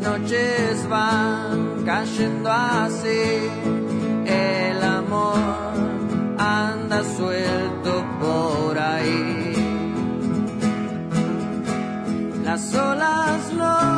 Noches van cayendo así, el amor anda suelto por ahí. Las olas no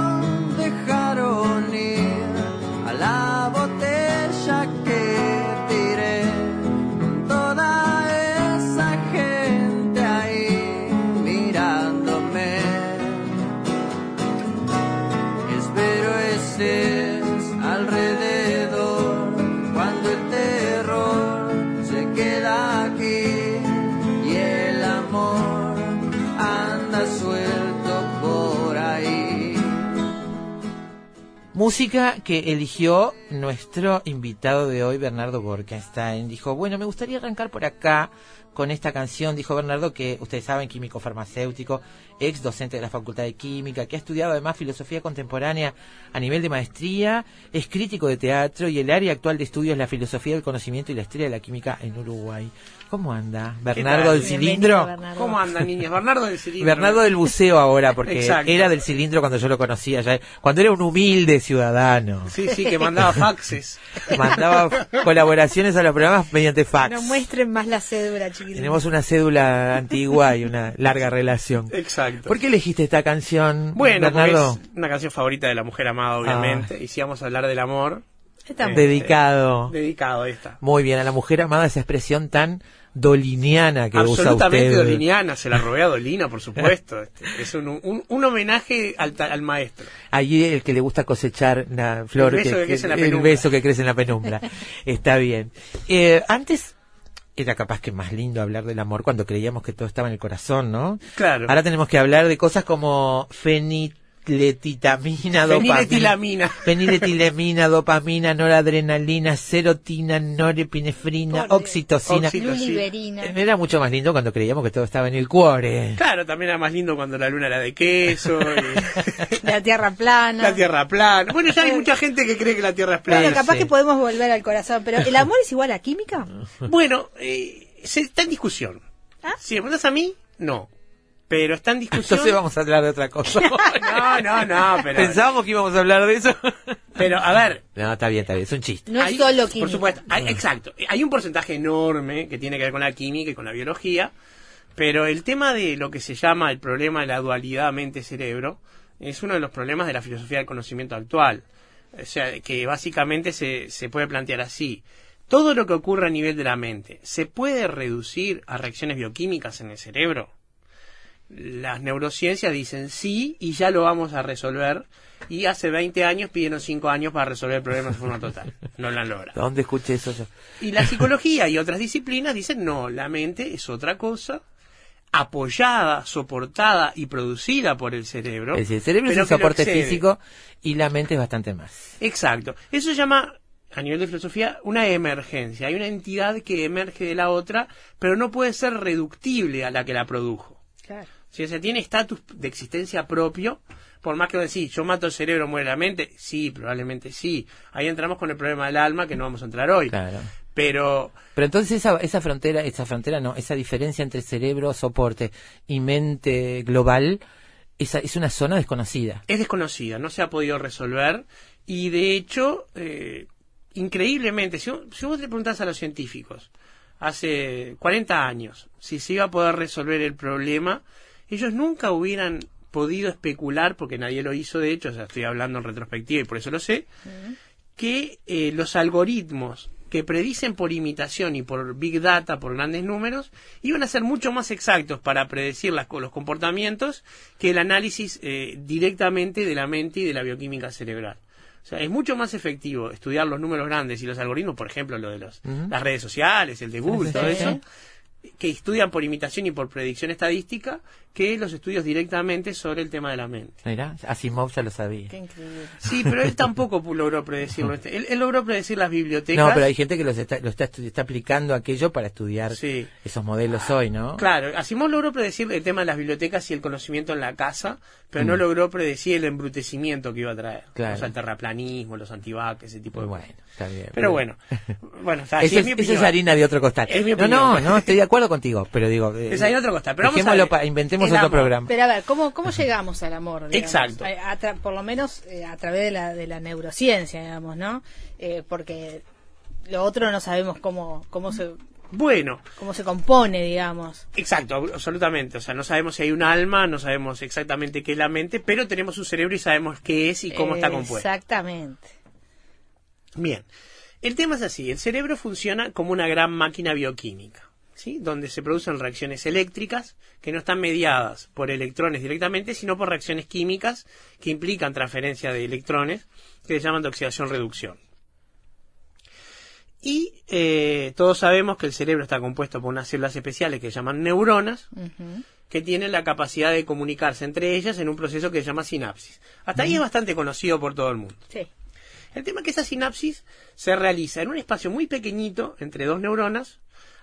Música que eligió nuestro invitado de hoy, Bernardo Borkenstein. Dijo, bueno, me gustaría arrancar por acá con esta canción, dijo Bernardo, que ustedes saben, químico farmacéutico, ex docente de la Facultad de Química, que ha estudiado además filosofía contemporánea a nivel de maestría, es crítico de teatro y el área actual de estudio es la filosofía del conocimiento y la historia de la química en Uruguay. ¿Cómo anda? Bernardo del cilindro. Bernardo. ¿Cómo andan, niñas? Bernardo del cilindro. Bernardo del buceo ahora, porque era del cilindro cuando yo lo conocía, ya, cuando era un humilde ciudadano. Sí, sí, que mandaba faxes. Mandaba colaboraciones a los programas mediante fax. No muestren más la cédula, chiquitines. Tenemos una cédula antigua y una larga relación. Exacto. ¿Por qué elegiste esta canción, Bueno, Bernardo? es una canción favorita de la mujer amada, obviamente. Y si vamos a hablar del amor, Esta- Eh, Dedicado. dedicado a esta. Muy bien, a la mujer amada, esa expresión tan doliniana que usa Absolutamente doliniana, se la robé a Dolina, por supuesto. Este, es un, un, un homenaje al, al maestro. Allí el que le gusta cosechar la flor, El beso que crece en la el penumbra. beso que crece en la penumbra. Está bien. Eh, antes era capaz que más lindo hablar del amor cuando creíamos que todo estaba en el corazón, ¿no? Claro. Ahora tenemos que hablar de cosas como feniletilamina, dopamina. Feniletilamina. Feniletilamina, dopamina, noradrenalina, serotina, norepinefrina, oxitocina. Oxitocina. Luliberina. Era mucho más lindo cuando creíamos que todo estaba en el cuore. Claro, también era más lindo cuando la luna era de queso, y La tierra plana. la tierra plana. Bueno, ya hay mucha gente que cree que la tierra es plana. Bueno, capaz sí. que podemos volver al corazón, pero ¿el amor es igual a química? Bueno, eh, se, está en discusión. ¿Ah? Si me preguntas a mí, no. Pero está en discusión. Entonces vamos a hablar de otra cosa. No, no, no, pero. Pensábamos que íbamos a hablar de eso. Pero, a ver. No, está bien, está bien, es un chiste. No hay- es solo química. Por supuesto, hay- exacto. Hay un porcentaje enorme que tiene que ver con la química y con la biología. Pero el tema de lo que se llama el problema de la dualidad mente-cerebro es uno de los problemas de la filosofía del conocimiento actual. O sea, que básicamente se, se puede plantear así. Todo lo que ocurre a nivel de la mente, ¿se puede reducir a reacciones bioquímicas en el cerebro? Las neurociencias dicen sí y ya lo vamos a resolver. Y hace 20 años pidieron 5 años para resolver el problema de forma total. No lo han logrado. ¿Dónde escuché eso yo? Y la psicología y otras disciplinas dicen no, la mente es otra cosa, apoyada, soportada y producida por el cerebro. Es decir, el cerebro es un soporte físico y la mente es bastante más. Exacto. Eso se llama, a nivel de filosofía, una emergencia. Hay una entidad que emerge de la otra, pero no puede ser reductible a la que la produjo. Claro. Si o sea, tiene estatus de existencia propio, por más que decir, yo mato el cerebro, muere la mente, sí, probablemente sí. Ahí entramos con el problema del alma que no vamos a entrar hoy. Claro. Pero Pero entonces esa, esa frontera, esa frontera no, esa diferencia entre cerebro, soporte y mente global, esa es una zona desconocida. es desconocida, no se ha podido resolver y de hecho, eh, increíblemente, si, si vos le preguntás a los científicos hace 40 años si se iba a poder resolver el problema, ellos nunca hubieran podido especular, porque nadie lo hizo de hecho, o sea, estoy hablando en retrospectiva y por eso lo sé, que eh, los algoritmos que predicen por imitación y por big data, por grandes números, iban a ser mucho más exactos para predecir las, los comportamientos que el análisis eh, directamente de la mente y de la bioquímica cerebral. O sea, es mucho más efectivo estudiar los números grandes y los algoritmos, por ejemplo, lo de los, las redes sociales, el de Google, todo eso, que estudian por imitación y por predicción estadística, que los estudios directamente sobre el tema de la mente. Mira, Asimov ya lo sabía. Qué increíble. Sí, pero él tampoco logró predecirlo. Él, él logró predecir las bibliotecas. No, pero hay gente que los está, lo está, aplicando aquello para estudiar Sí. esos modelos hoy, ¿no? Claro, Asimov logró predecir el tema de las bibliotecas y el conocimiento en la casa, pero no logró predecir el embrutecimiento que iba a traer. Mm. Claro. O sea, el terraplanismo, los antivaques, ese tipo de Bueno, cosas. está bien. Pero bueno, bueno, está, Eso sí, es, es mi eso es opinión. harina de otro costal. Es mi no, opinión. no, no, estoy de acuerdo contigo, pero digo... eh, Es harina de otro costal. Pero vamos a ver. pa- inventemos El otro amor. programa. Pero a ver, ¿cómo, cómo llegamos al amor? digamos? Exacto. A- a tra- por lo menos eh, a través de la, de la neurociencia, digamos, ¿no? Eh, porque lo otro no sabemos cómo, cómo, se, Bueno, cómo se compone, digamos. Exacto, ab- absolutamente. O sea, no sabemos si hay un alma, no sabemos exactamente qué es la mente, pero tenemos un cerebro y sabemos qué es y cómo está compuesto. Exactamente. Bien. El tema es así, el cerebro funciona como una gran máquina bioquímica, ¿sí? Donde se producen reacciones eléctricas que no están mediadas por electrones directamente, sino por reacciones químicas que implican transferencia de electrones, que se llaman de oxidación-reducción. Y eh, todos sabemos que el cerebro está compuesto por unas células especiales que se llaman neuronas, que tienen la capacidad de comunicarse entre ellas en un proceso que se llama sinapsis. Hasta ahí es bastante conocido por todo el mundo. Sí. El tema es que esa sinapsis se realiza en un espacio muy pequeñito entre dos neuronas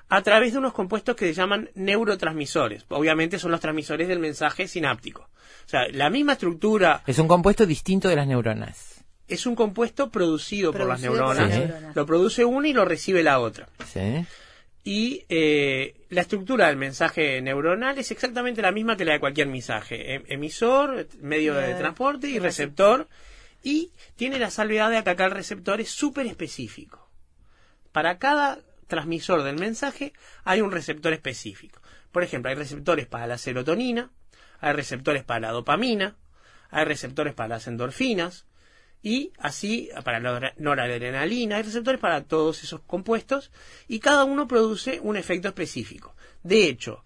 a través de unos compuestos que se llaman neurotransmisores. Obviamente son los transmisores del mensaje sináptico. O sea, la misma estructura Es un compuesto distinto de las neuronas. es un compuesto producido, por las Producido por neuronas. las neuronas. Lo produce una y lo recibe la otra. ¿Sí? Y eh, la estructura del mensaje neuronal es exactamente la misma que la de cualquier mensaje. Em- Emisor, medio de transporte y receptor. Y tiene la salvedad de que acá el receptor es súper específico. Para cada transmisor del mensaje hay un receptor específico. Por ejemplo, hay receptores para la serotonina, hay receptores para la dopamina, hay receptores para las endorfinas, y así para la noradrenalina, hay receptores para todos esos compuestos y cada uno produce un efecto específico. De hecho,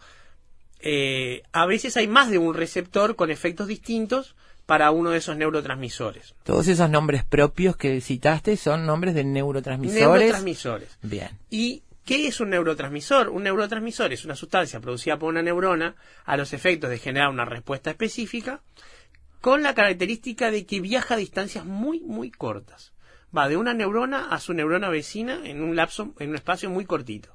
eh, a veces hay más de un receptor con efectos distintos para uno de esos neurotransmisores. Todos esos nombres propios que citaste son nombres de neurotransmisores. Neurotransmisores. Bien. ¿Y qué es un neurotransmisor? Un neurotransmisor es una sustancia producida por una neurona a los efectos de generar una respuesta específica con la característica de que viaja a distancias muy, muy cortas. Va de una neurona a su neurona vecina en un lapso, en un espacio muy cortito.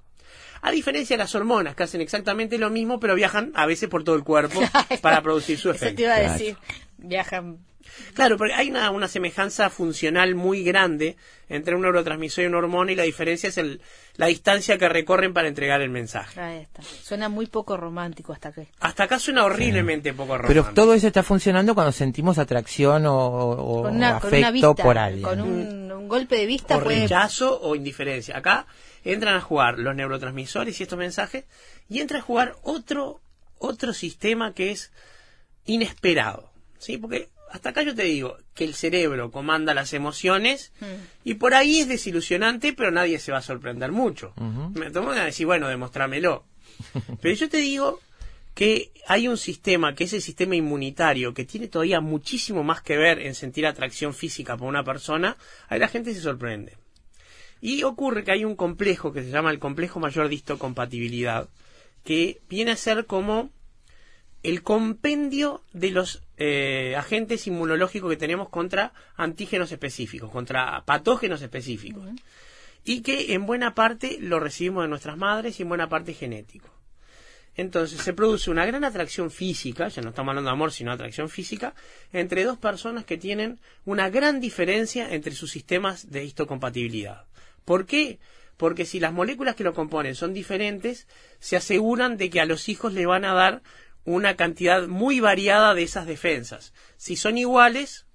A diferencia de las hormonas, que hacen exactamente lo mismo, pero viajan a veces por todo el cuerpo para producir su Eso te efecto. iba a Claro. decir. Viajan. Claro, porque hay una, una semejanza funcional muy grande entre un neurotransmisor y una hormona y la diferencia es el, la distancia que recorren para entregar el mensaje. Ahí está. Suena muy poco romántico hasta que. Hasta acá suena horriblemente poco romántico. Pero todo eso está funcionando cuando sentimos atracción o, o- Con una, o con una afecto vista. por alguien. Con un, un golpe de vista o puede. rechazo o indiferencia. Acá entran a jugar los neurotransmisores y estos mensajes y entra a jugar otro otro sistema que es inesperado, ¿sí? Porque hasta acá yo te digo que el cerebro comanda las emociones Mm. y por ahí es desilusionante, pero nadie se va a sorprender mucho. Me tomo a decir, bueno, demostrámelo. Pero yo te digo que hay un sistema, que es el sistema inmunitario, que tiene todavía muchísimo más que ver en sentir atracción física por una persona, ahí la gente se sorprende. Y ocurre que hay un complejo que se llama el complejo mayor de histocompatibilidad, que viene a ser como el compendio de los eh, agentes inmunológicos que tenemos contra antígenos específicos, contra patógenos específicos. Y que en buena parte lo recibimos de nuestras madres y en buena parte genético. Entonces se produce una gran atracción física, ya no estamos hablando de amor, sino atracción física, entre dos personas que tienen una gran diferencia entre sus sistemas de histocompatibilidad. ¿Por qué? Porque si las moléculas que lo componen son diferentes, se aseguran de que a los hijos le van a dar una cantidad muy variada de esas defensas. Si son iguales,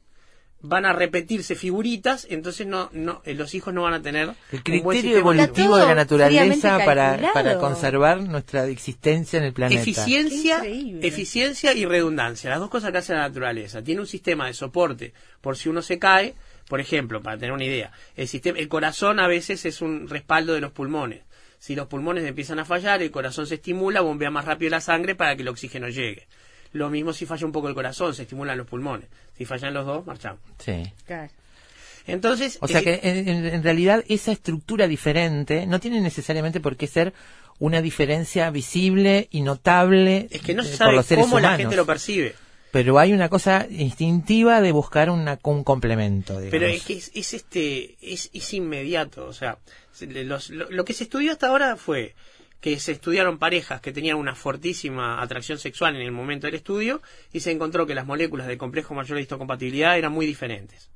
van a repetirse figuritas, entonces no, no, eh, los hijos no van a tener El criterio evolutivo de la naturaleza para, conservar nuestra existencia en el planeta. Eficiencia, eficiencia y redundancia, las dos cosas que hace la naturaleza. Tiene un sistema de soporte por si uno se cae, Por ejemplo, para tener una idea, el, sistema, el corazón a veces es un respaldo de los pulmones. Si los pulmones empiezan a fallar, el corazón se estimula, bombea más rápido la sangre para que el oxígeno llegue. Lo mismo si falla un poco el corazón, se estimulan los pulmones. Si fallan los dos, marchamos. Sí. Claro. Entonces, O sea eh, que en, realidad esa estructura diferente no tiene necesariamente por qué ser una diferencia visible y notable es que no eh, se por sabe los seres cómo la gente lo percibe. Pero hay una cosa instintiva de buscar una, un complemento. Pero es que es, es este es, es inmediato, o sea, los- lo, lo que se estudió hasta ahora fue que se estudiaron parejas que tenían una fortísima atracción sexual en el momento del estudio y se encontró que las moléculas del complejo mayor de histocompatibilidad eran muy diferentes.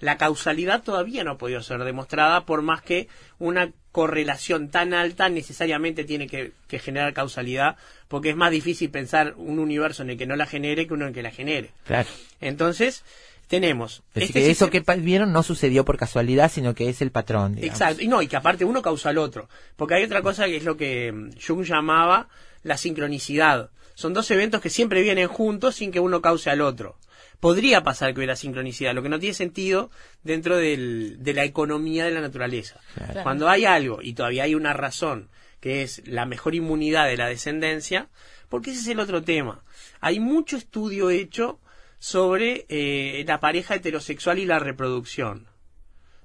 La causalidad todavía no ha podido ser demostrada por más que una correlación tan alta necesariamente tiene que, que generar causalidad porque es más difícil pensar un universo en el que no la genere que uno en el que la genere. Claro. Entonces, tenemos... Es este que eso que vieron no sucedió por casualidad, sino que es el patrón. digamos. Exacto, y no, y que aparte uno causa al otro. Porque hay otra cosa que es lo que mm, Jung llamaba la sincronicidad. Son dos eventos que siempre vienen juntos sin que uno cause al otro. Podría pasar que hubiera sincronicidad, lo que no tiene sentido dentro del- de la economía de la naturaleza. Claro. Cuando hay algo y todavía hay una razón que es la mejor inmunidad de la descendencia, porque ese es el otro tema. Hay mucho estudio hecho sobre eh, la pareja heterosexual y la reproducción.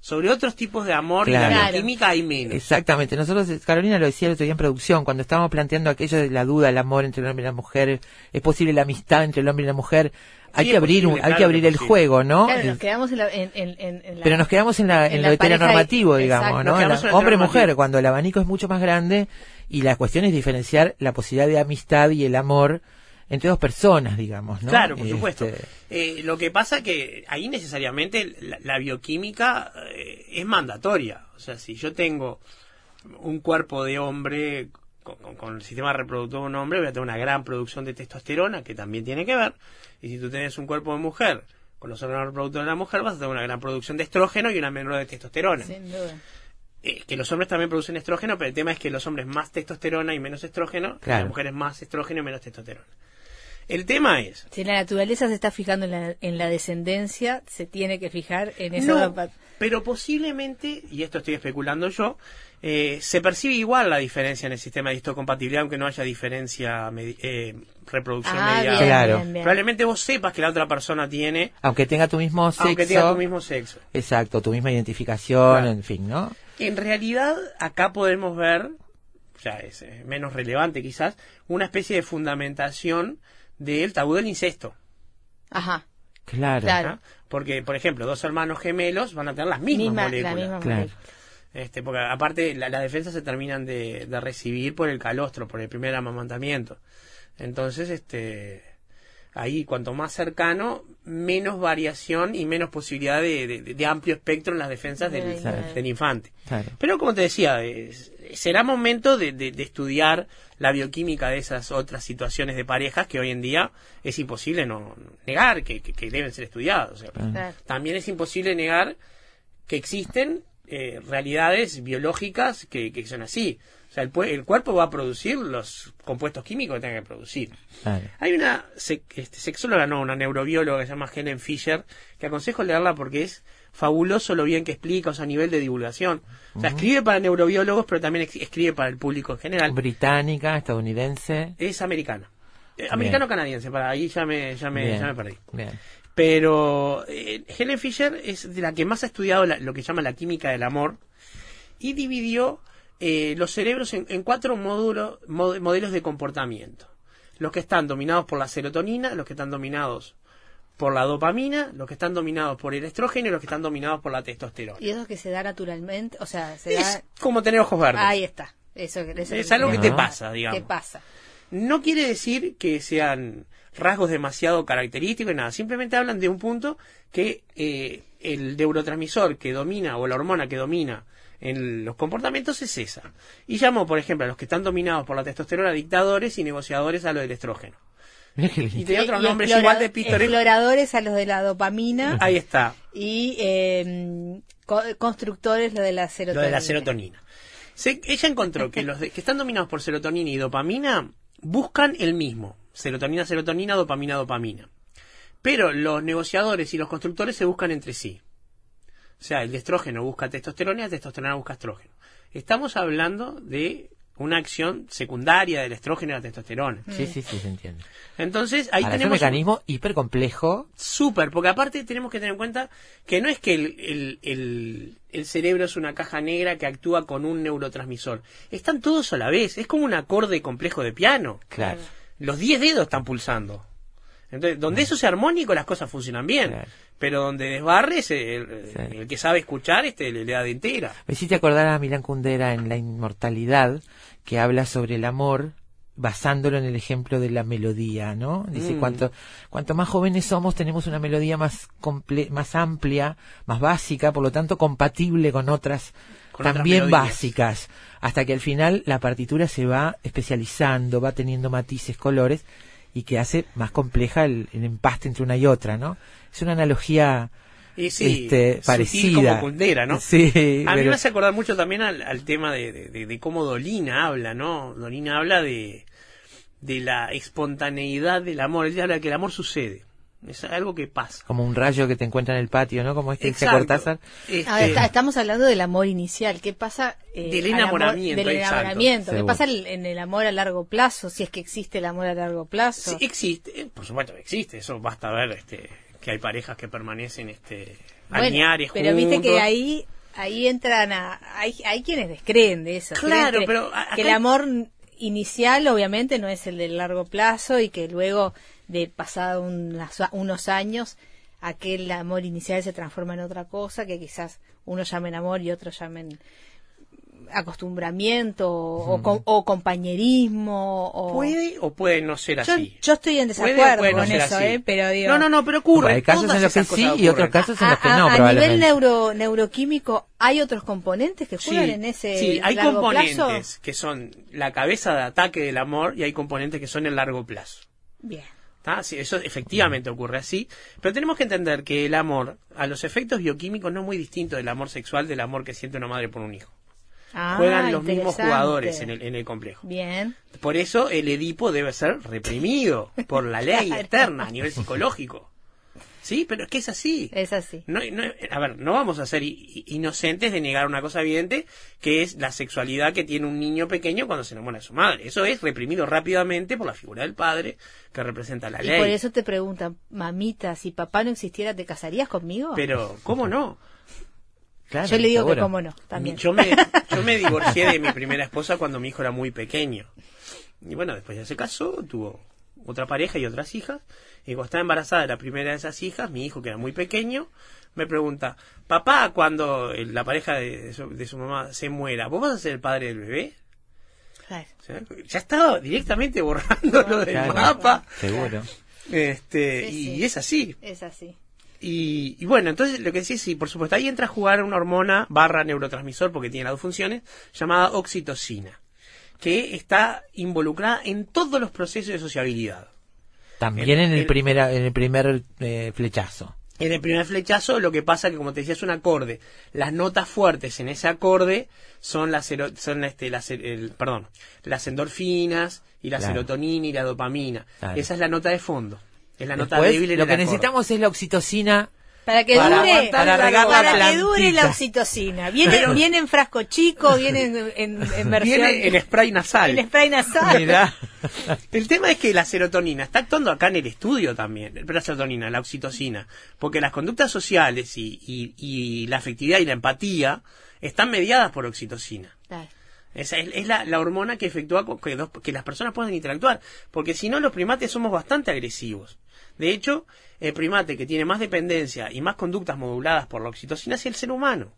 Sobre otros tipos de amor y Claro. la Claro. bioquímica hay menos. Exactamente. Nosotros, Carolina lo decía el otro día en producción, cuando estábamos planteando aquello de la duda, el amor entre el hombre y la mujer, es posible la amistad entre el hombre y la mujer, hay Sí, que abrir, posible, hay claro que abrir que el posible. juego, ¿no? Claro, nos quedamos en, la, en, en- en- en la- pero nos quedamos en, la, en, en lo la heteronormativo, digamos. ¿no? La- Hombre-mujer, cuando el abanico es mucho más grande y la cuestión es diferenciar la posibilidad de amistad y el amor entre dos personas, digamos, ¿no? Claro, por Este, supuesto. Eh, lo que pasa que ahí necesariamente la, la bioquímica eh, es mandatoria. O sea, si yo tengo un cuerpo de hombre con, con- con el sistema reproductor de un hombre, voy a tener una gran producción de testosterona, que también tiene que ver. Y si tú tienes un cuerpo de mujer con los órganos reproductores de la mujer, vas a tener una gran producción de estrógeno y una menor de testosterona. Sin duda. Eh, que los hombres también producen estrógeno, pero el tema es que los hombres más testosterona y menos estrógeno, y las mujeres más estrógeno y menos testosterona. El tema es, Si la naturaleza se está fijando en la, en la descendencia, se tiene que fijar en esa no, pero posiblemente, y esto estoy especulando yo, eh, se percibe igual la diferencia en el sistema de histocompatibilidad, aunque no haya diferencia eh, reproducción Ah, mediada. bien, Claro. bien, bien. Probablemente vos sepas que la otra persona tiene, Aunque tenga tu mismo sexo. aunque tenga tu mismo sexo. Exacto, tu misma identificación, Claro. en fin, ¿no? En realidad, acá podemos ver, ya es eh, menos relevante quizás, una especie de fundamentación del tabú del incesto. Ajá. Claro. Claro. Porque, por ejemplo, dos hermanos gemelos van a tener las mismas Misma- la moléculas. misma Claro. molécula. Este, porque aparte la- las defensas se terminan de, de recibir por el calostro, por el primer amamantamiento. Entonces, este, ahí cuanto más cercano, menos variación y menos posibilidad de, de- de amplio espectro en las defensas del, del infante. Claro. Pero como te decía, es- será momento de, de- de estudiar la bioquímica de esas otras situaciones de parejas que hoy en día es imposible no negar que, que- que deben ser estudiadas. O sea, Claro. también es imposible negar que existen eh, realidades biológicas que, que son así. O sea, el, cuerpo va a producir los compuestos químicos que tenga que producir. Claro. Hay una este, sexóloga, no, una neurobióloga que se llama Helen Fisher, que aconsejo leerla porque es fabuloso lo bien que explica, o sea, a nivel de divulgación. O sea, escribe para neurobiólogos, pero también escribe para el público en general. Británica, estadounidense. Es americana. Eh, Americano-canadiense, para ahí ya me, ya me, ya me perdí. Bien. Pero eh, Helen Fisher es de la que más ha estudiado la- lo que llama la química del amor y dividió eh, los cerebros en, en cuatro módulos, mod- modelos de comportamiento. Los que están dominados por la serotonina, los que están dominados por la dopamina, los que están dominados por el estrógeno y los que están dominados por la testosterona. Y eso que se da naturalmente, o sea, se Es da... como tener ojos verdes. Ahí está. Eso, eso es algo que te pasa, digamos. ¿Qué pasa? No quiere decir que sean rasgos demasiado característicos y nada, simplemente hablan de un punto que eh, el neurotransmisor que domina o la hormona que domina en los comportamientos es esa. Y llamó, por ejemplo, a los que están dominados por la testosterona dictadores y negociadores a lo del estrógeno. Y tenía otros Y nombres igual de. Exploradores a los de la dopamina Ahí está, y eh, co- constructores lo de la lo serotonina. de la serotonina. Se- ella encontró que los de- que están dominados por serotonina y dopamina buscan el mismo. Serotonina, serotonina, dopamina, dopamina. Pero los negociadores y los constructores se buscan entre sí. O sea, el estrógeno busca testosterona y la testosterona busca estrógeno. Estamos hablando de una acción secundaria del estrógeno y la testosterona. Sí, sí, sí, se entiende. Entonces, ahí Ahora, es un tenemos un- mecanismo hiper complejo. Súper, porque aparte tenemos que tener en cuenta que no es que el, el- el- el cerebro es una caja negra que actúa con un neurotransmisor. Están todos a la vez. Es como un acorde complejo de piano. Claro. Los 10 dedos están pulsando. Entonces, donde eso sea armónico, las cosas funcionan bien. Claro. Pero donde desbarre, ese- el, Sí. el que sabe escuchar este le, le da de entera. Me hiciste acordar a Milán Kundera en La Inmortalidad, que habla sobre el amor basándolo en el ejemplo de la melodía, ¿no? Dice, Mm. cuanto, cuanto más jóvenes somos, tenemos una melodía más, comple más amplia, más básica, por lo tanto compatible con otras Con también básicas, hasta que al final la partitura se va especializando, va teniendo matices, colores, y que hace más compleja el, el empaste entre una y otra, ¿no? Es una analogía Y sí, este, parecida. como Kundera, ¿no? Sí, A mí pero- me hace acordar mucho también al, al tema de, de- de- de cómo Dolina habla, ¿no? Dolina habla de, de la espontaneidad del amor. Ella habla de que el amor sucede. Es algo que pasa. como un rayo que te encuentra en el patio, ¿no? Como este dice Exacto. Cortázar. Este, Ahora, está- estamos hablando del amor inicial. ¿Qué pasa? eh, Del amor- enamoramiento, del enamoramiento. ¿Qué pasa en el amor a largo plazo? Si es que existe el amor a largo plazo. sí, existe, eh, por supuesto que existe. Eso basta ver este, que hay parejas que permanecen este, Bueno, añares pero viste que ahí ahí entran a hay, hay quienes descreen de eso Claro, que- pero que el amor inicial obviamente no es el de largo plazo y que luego de pasado unas- unos años aquel amor inicial se transforma en otra cosa que quizás unos llamen amor y otros llamen acostumbramiento o, com- o compañerismo o Puede o puede no ser así. yo estoy en desacuerdo puede con eso. ¿eh? pero digo No, no, no, pero ocurre. Hay casos Todas en los que sí y otros casos en a, los que a- no, a nivel neuro, neuroquímico, ¿hay otros componentes que juegan Sí, en ese sí, hay largo componentes plazo? que son la cabeza de ataque del amor y hay componentes que son el largo plazo. Bien. Sí, eso efectivamente ocurre así, pero tenemos que entender que el amor, a los efectos bioquímicos, no es muy distinto del amor sexual del amor que siente una madre por un hijo. Ah, Juegan los mismos jugadores en el, en el complejo. Bien. Por eso el Edipo debe ser reprimido por la ley Claro. eterna a nivel psicológico. Sí, pero es que es así. Es así. No, no- a ver, no vamos a ser inocentes de negar una cosa evidente, que es la sexualidad que tiene un niño pequeño cuando se enamora de su madre. Eso es reprimido rápidamente por la figura del padre que representa la Y ley. por eso te preguntan, mamita, si papá no existiera, ¿te casarías conmigo? Pero, ¿cómo no? Claro, Yo le digo que cómo no, también. Yo me, yo me divorcié de mi primera esposa cuando mi hijo era muy pequeño. Y bueno, después ya se casó, tuvo otra pareja y otras hijas. Y cuando estaba embarazada de la primera de esas hijas, mi hijo, que era muy pequeño, me pregunta, papá, cuando la pareja de, su, de su mamá se muera, ¿vos vas a ser el padre del bebé? Claro. O sea, ya estaba directamente borrándolo del Claro. mapa. Seguro. Este, Sí, y sí. es así. Es así. Y, y bueno, entonces lo que decía, sí, por supuesto, ahí entra a jugar una hormona barra neurotransmisor, porque tiene las dos funciones, llamada oxitocina, que está involucrada en todos los procesos de sociabilidad. También en el, el- primer, en el primer eh, flechazo. En el primer flechazo, lo que pasa que, como te decía, es un acorde. Las notas fuertes en ese acorde son las, son este, las, el- perdón, las endorfinas y la Claro. serotonina y la dopamina. Claro. Esa es la nota de fondo. Es la nota débil en lo el que acorde. necesitamos es la oxitocina Para que Para dure, Para la para que dure la oxitocina. Viene, viene en frasco chico, viene en, en, en versión Viene en spray nasal. en spray nasal. Mirá. El tema es que la serotonina está actuando acá en el estudio también, la serotonina, la oxitocina, porque las conductas sociales y, y- y la afectividad y la empatía están mediadas por oxitocina. Claro. Esa es, es la, la hormona que efectúa que, dos- que las personas puedan interactuar, porque si no los primates somos bastante agresivos. De hecho, el primate que tiene más dependencia y más conductas moduladas por la oxitocina es el ser humano.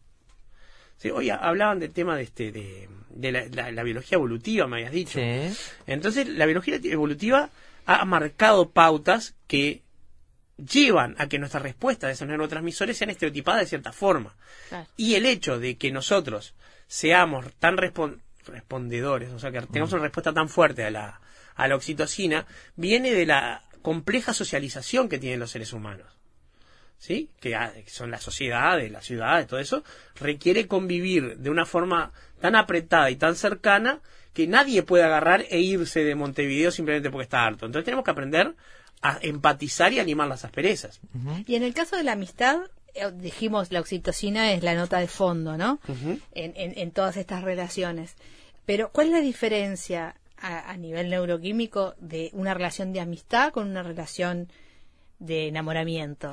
Sí, hoy ha- hablaban del tema de, este, de, de la, la- la biología evolutiva, me habías dicho. Sí. Entonces, la biología evolutiva ha marcado pautas que llevan a que nuestras respuestas de esos neurotransmisores sean estereotipadas de cierta forma. Claro. Y el hecho de que nosotros seamos tan respon- respondedores, o sea, que tengamos una respuesta tan fuerte a la, a la oxitocina, viene de la compleja socialización que tienen los seres humanos. ¿Sí? Que ah, son las sociedades, las ciudades, todo eso, requiere convivir de una forma tan apretada y tan cercana que nadie puede agarrar e irse de Montevideo simplemente porque está harto. Entonces tenemos que aprender a empatizar y animar las asperezas. Y en el caso de la amistad, eh, dijimos, la oxitocina es la nota de fondo, ¿no? En, en, en todas estas relaciones. Pero, ¿cuál es la diferencia a, a nivel neuroquímico de una relación de amistad con una relación de enamoramiento?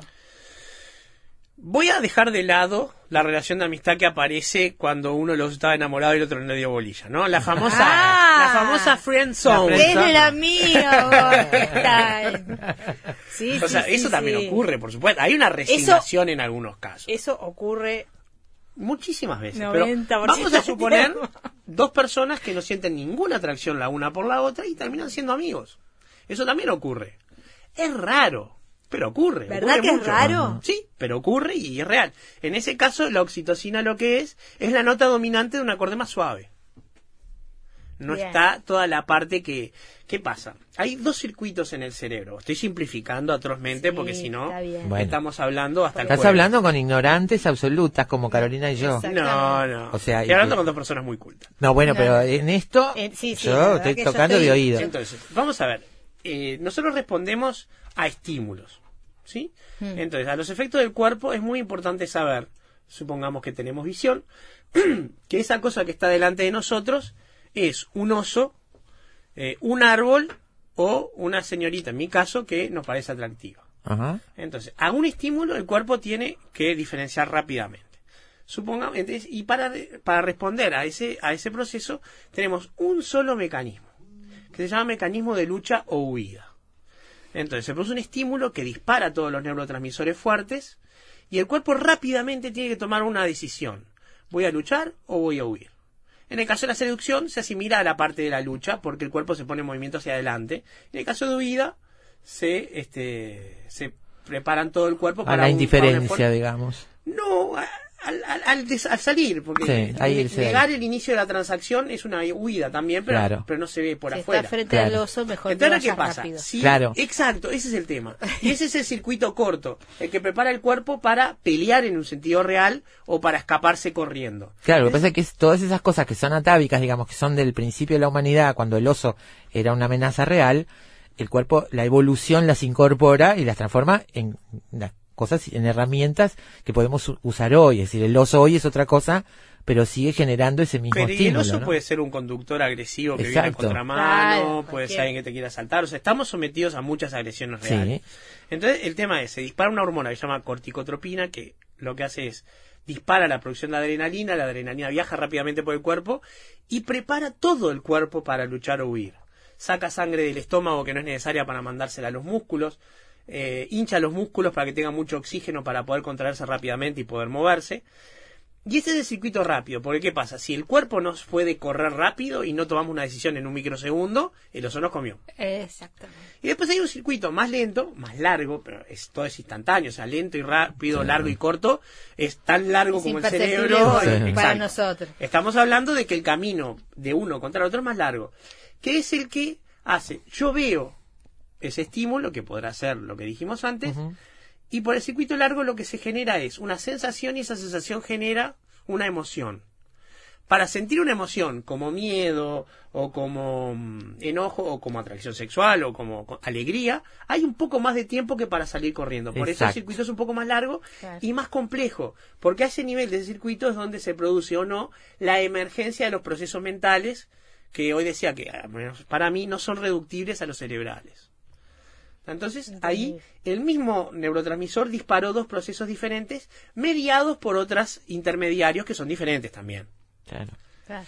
Voy a dejar de lado la relación de amistad que aparece cuando uno los está enamorado y el otro no le dio bolilla, ¿no? La famosa, Ah. la famosa friend zone. ¡Es la mía! Gorka! sí, O sea, sí, eso sí, también ocurre, por supuesto. Hay una resignación en algunos casos. Eso ocurre Muchísimas veces. Pero 90% vamos a suponer. dos personas que no sienten ninguna atracción la una por la otra y terminan siendo amigos. Eso también ocurre. Es raro, pero ocurre. ¿Verdad ocurre que es raro? Sí, pero ocurre y es real. En ese caso, la oxitocina lo que es es la nota dominante de un acorde más suave. No Bien. está toda la parte que... ¿Qué pasa? Hay dos circuitos en el cerebro. Estoy simplificando atrozmente Sí, porque si no. Bueno. estamos hablando hasta el Estás jueves. hablando con ignorantes absolutas como Carolina y yo. No, no. O sea, Estoy hablando y- con dos personas muy cultas. No, bueno, No, pero no. en esto Eh, sí, yo estoy yo tocando estoy- de oído. Entonces, vamos a ver. Eh, nosotros respondemos a estímulos. ¿Sí? Hmm. Entonces, a los efectos del cuerpo es muy importante saber, supongamos que tenemos visión, que esa cosa que está delante de nosotros es un oso, eh, un árbol o una señorita, en mi caso, que nos parece atractiva. Ajá. Entonces, a un estímulo el cuerpo tiene que diferenciar rápidamente. Supongamos, entonces, y para, para responder a ese, a ese proceso tenemos un solo mecanismo, que se llama mecanismo de lucha o huida. Entonces, se produce un estímulo que dispara todos los neurotransmisores fuertes y el cuerpo rápidamente tiene que tomar una decisión. ¿Voy a luchar o voy a huir? En el caso de la seducción se asimila a la parte de la lucha porque el cuerpo se pone en movimiento hacia adelante. En el caso de huida se, este, se preparan todo el cuerpo A para la un- indiferencia, para un esfuerzo. digamos. No, al, al- al des- al salir, porque Sí, negar el inicio de la transacción es una huida también, pero, Claro. pero no se ve por si afuera. estás frente Claro. al oso, mejor que Entonces, ¿qué pasa? Claro. Exacto, ese es el tema. Y ese es el circuito corto, el que prepara el cuerpo para pelear en un sentido real o para escaparse corriendo. Claro, lo que pasa es que es todas esas cosas que son atávicas, digamos, que son del principio de la humanidad, cuando el oso era una amenaza real, el cuerpo, la evolución las incorpora y las transforma en las cosas, en herramientas que podemos usar hoy. Es decir, el oso hoy es otra cosa, pero sigue generando ese mismo Pero el oso ¿no? puede ser un conductor agresivo que viene Exacto. a contramano, Claro, puede ser alguien que te quiera asaltar. O sea, estamos sometidos a muchas agresiones Sí. reales. Entonces, el tema es, se dispara una hormona que se llama corticotropina, que lo que hace es dispara la producción de adrenalina, la adrenalina viaja rápidamente por el cuerpo y prepara todo el cuerpo para luchar o huir. Saca sangre del estómago que no es necesaria para mandársela a los músculos, eh, hincha los músculos para que tengan mucho oxígeno para poder contraerse rápidamente y poder moverse. Y ese es el circuito rápido, porque ¿qué pasa? Si el cuerpo nos puede correr rápido y no tomamos una decisión en un microsegundo, el oso nos comió. Exactamente. Y después hay un circuito más lento, más largo, pero es, todo es instantáneo, o sea, lento y rápido, largo y corto, es tan largo Es como el cerebro. para exacto. nosotros. Estamos hablando de que el camino de uno contra el otro es más largo, que es el que hace, yo veo ese estímulo, que podrá ser lo que dijimos antes, y por el circuito largo lo que se genera es una sensación y esa sensación genera una emoción. Para sentir una emoción como miedo o como mm, enojo o como atracción sexual o como co- alegría, hay un poco más de tiempo que para salir corriendo. Por eso el circuito es un poco más largo Claro. y más complejo, porque a ese nivel de circuito es donde se produce o no la emergencia de los procesos mentales que hoy decía que al menos para mí no son reductibles a los cerebrales. Entonces, ahí el mismo neurotransmisor disparó dos procesos diferentes, mediados por otros intermediarios que son diferentes también. Claro. Claro.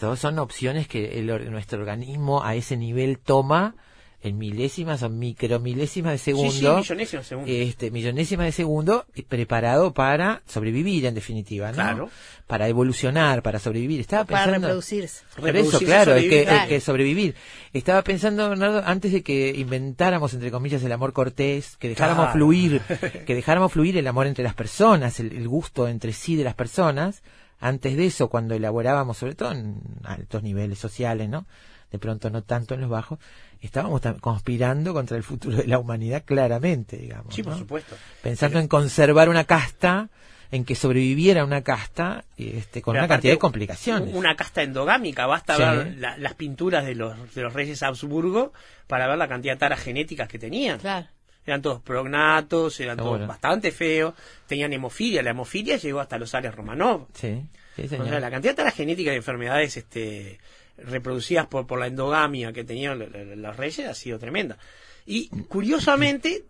Todos son opciones que el or- nuestro organismo a ese nivel toma en milésimas o micromilésimas de segundo. Sí, sí, millonésimos segundos. este, millonésimas de segundo, y preparado para sobrevivir, en definitiva, ¿no? Claro. Para evolucionar, para sobrevivir. Estaba Para pensando... reproducirse. Por eso, claro, es que, sobrevivir. es que sobrevivir. Estaba pensando, Bernardo, antes de que inventáramos, entre comillas, el amor cortés, que dejáramos Claro. fluir, que dejáramos fluir el amor entre las personas, el, el gusto entre sí de las personas, antes de eso, cuando elaborábamos, sobre todo en altos niveles sociales, ¿no? De pronto no tanto en los bajos, estábamos conspirando contra el futuro de la humanidad claramente, digamos. Sí, por supuesto. Pensando en conservar una casta, en que sobreviviera una casta, este, con Pero una aparte, cantidad de complicaciones. Una casta endogámica, basta Sí. ver la- las pinturas de los, de los reyes Habsburgo para ver la cantidad de taras genéticas que tenían. Claro. eran todos prognatos, eran Seguro. todos bastante feos, tenían hemofilia, la hemofilia llegó hasta los Ares Romanov. Sí, sí, O sea, la cantidad de la genética de enfermedades este, reproducidas por, por la endogamia que tenían lo- lo- los reyes ha sido tremenda. Y curiosamente,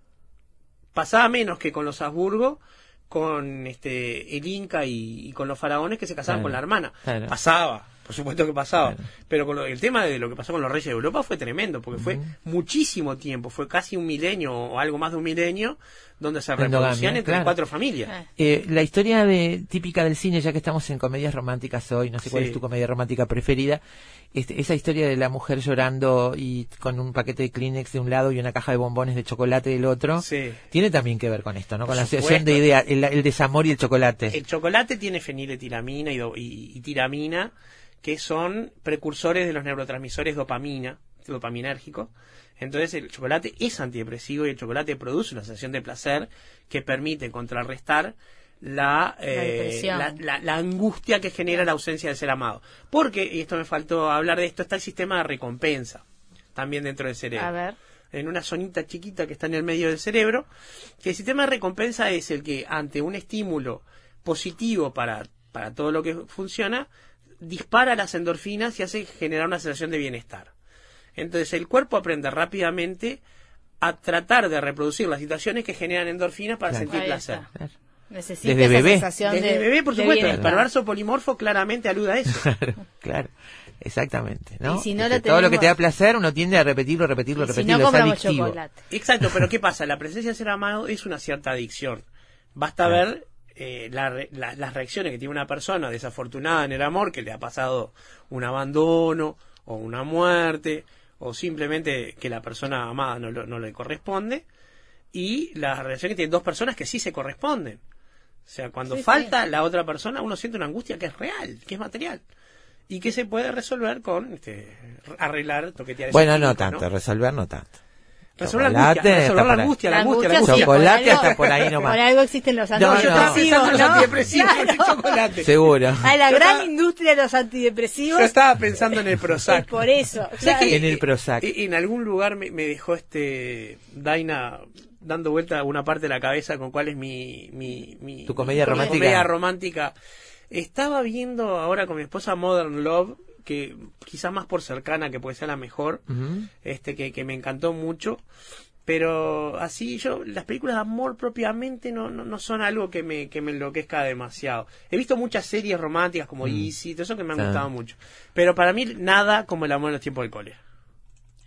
pasaba menos que con los Habsburgo, con este, el Inca y, y con los faraones que se casaban Claro, con la hermana. claro. Pasaba, por supuesto que pasaba. Claro. Pero con lo- el tema de lo que pasó con los reyes de Europa fue tremendo, porque fue muchísimo tiempo, fue casi un milenio o algo más de un milenio, donde se reproducían entre claro. cuatro familias. Ah. Eh, la historia de, típica del cine, ya que estamos en comedias románticas hoy, no sé cuál Sí. es tu comedia romántica preferida, este, esa historia de la mujer llorando y con un paquete de Kleenex de un lado y una caja de bombones de chocolate del otro, Sí. tiene también que ver con esto, ¿no? Con Por la supuesto. asociación de ideas, el, el desamor y el chocolate. El chocolate tiene feniletilamina y, do- y- y tiramina, que son precursores de los neurotransmisores dopamina, dopaminérgicos. Entonces el chocolate es antidepresivo y el chocolate produce una sensación de placer que permite contrarrestar la, eh, la, la- la angustia que genera la ausencia del ser amado. Porque, y esto me faltó hablar de esto, está el sistema de recompensa también dentro del cerebro A ver. en una zonita chiquita que está en el medio del cerebro, que el sistema de recompensa es el que ante un estímulo positivo para, para todo lo que funciona, dispara las endorfinas y hace generar una sensación de bienestar. Entonces el cuerpo aprende rápidamente a tratar de reproducir las situaciones que generan endorfinas para Claro. sentir Ahí placer. Claro. Necesita Desde esa bebé. sensación Desde de, bebé, por de supuesto, el perverso polimorfo claramente alude a eso. Claro, claro, exactamente, ¿no? Y si no Este, lo Todo lo que te da placer, uno tiende a repetirlo, repetirlo, Y si repetirlo, no es adictivo. chocolate. Exacto, pero ¿qué pasa? La presencia de ser amado es una cierta adicción. Basta Claro. ver eh, la re- la- las reacciones que tiene una persona desafortunada en el amor, que le ha pasado un abandono o una muerte, o simplemente que la persona amada no, lo- no le corresponde, y la relación que tienen dos personas que sí se corresponden. O sea, cuando Sí, falta la otra persona, uno siente una angustia que es real, que es material. Y que se puede resolver con este, arreglar, toquetear ese Bueno, no químico, tanto, resolver no tanto. Resolver la Chocolate, angustia, resolver la por ahí. angustia, la angustia, la angustia, sí, Chocolate por algo- hasta por ahí nomás. Por algo existen los No, No, yo no. estaba pensando en los ¿no? antidepresivos, en el Claro. chocolate. Seguro. A la Yo gran estaba- industria de los antidepresivos. Yo estaba pensando en el Prozac. por eso. ¿Sabes claro. En el Prozac. En algún lugar me, me dejó este Daina dando vuelta a una parte de la cabeza con cuál es mi, mi, mi- Tu comedia mi romántica. comedia romántica. Estaba viendo ahora con mi esposa Modern Love, que quizás más por cercana que puede ser la mejor, este que, que me encantó mucho. Pero así yo, las películas de amor propiamente no, no, no son algo que me, que me enloquezca demasiado. He visto muchas series románticas como Easy, todo eso que me han Mm. Gustado mucho. Pero para mí nada como el amor en los tiempos del cole.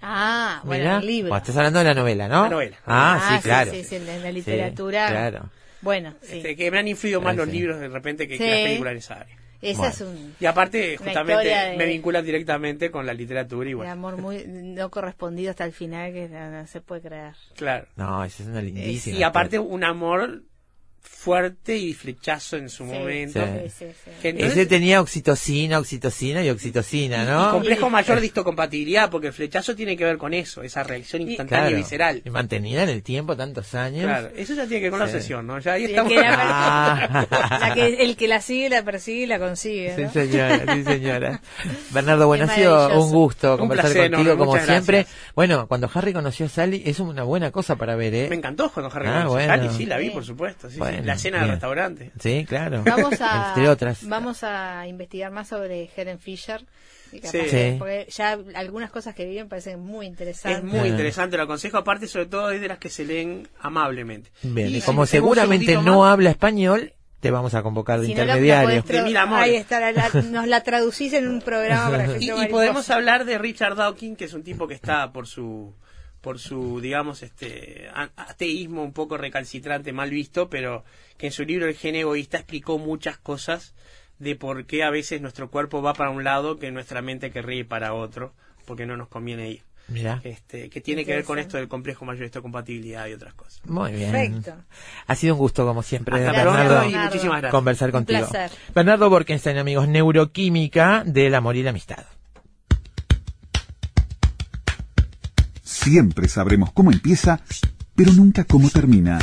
Ah, bueno, el libro. Estás hablando de la novela, ¿no? La novela. Ah, sí, claro. Sí, sí, la Sí, literatura. claro. Bueno, sí. Este, que me han influido más Ah, los sí. libros de repente que, que las películas en esa área. Esa Bueno. es un Y aparte, justamente, de- me vinculan directamente con la literatura y de bueno, amor muy no correspondido hasta el final que no, no se puede creer. claro. No, esa es una lindísima. Y aparte un amor fuerte y flechazo en su Sí, momento. Sí. sí, sí. Que entonces- Ese tenía oxitocina, oxitocina y oxitocina, ¿no? complejo mayor de histocompatibilidad, porque el flechazo tiene que ver con eso, esa reacción instantánea Claro. y visceral. Y mantenida en el tiempo tantos años. Claro, eso ya tiene que ver con la obsesión, ¿no? Ya ahí estamos. que la- Ah. que- el que la sigue, la persigue y la consigue. Sí, señora, sí, señora. Bernardo, bueno, ha sido un gusto Un conversar placer contigo como siempre. gracias. Bueno, cuando Harry conoció a Sally, es una buena cosa para ver, ¿eh? Me encantó cuando Harry Ah, conoció a bueno. Sally, sí, la vi, Sí. por supuesto. sí, sí. Bueno, La cena del restaurante. Sí, claro. Vamos a, Entre otras. vamos a investigar más sobre Helen Fisher. y capaz Sí. Sí. Porque ya algunas cosas que viven parecen muy interesantes. Es muy Ah. interesante, lo aconsejo. Aparte, sobre todo, es de las que se leen amablemente. Bien, y si como un seguramente no más, habla español, te vamos a convocar de Si no, la- la intermediario. mil amores. Ahí está, la- la- nos la traducís en un programa para Y, y podemos hablar de Richard Dawkins, que es un tipo que está por su por su digamos este a- ateísmo un poco recalcitrante mal visto pero que en su libro El gen egoísta explicó muchas cosas de por qué a veces nuestro cuerpo va para un lado que nuestra mente querría ir para otro porque no nos conviene ir Mira, este que tiene que ver con esto del complejo mayor de compatibilidad y otras cosas muy bien. Perfecto. Ha sido un gusto, como siempre, hasta pronto Bernardo, y Bernardo. muchísimas gracias conversar Un contigo. placer. Bernardo Borkenstein, amigos, neuroquímica del amor y la amistad. Siempre sabremos cómo empieza, pero nunca cómo termina.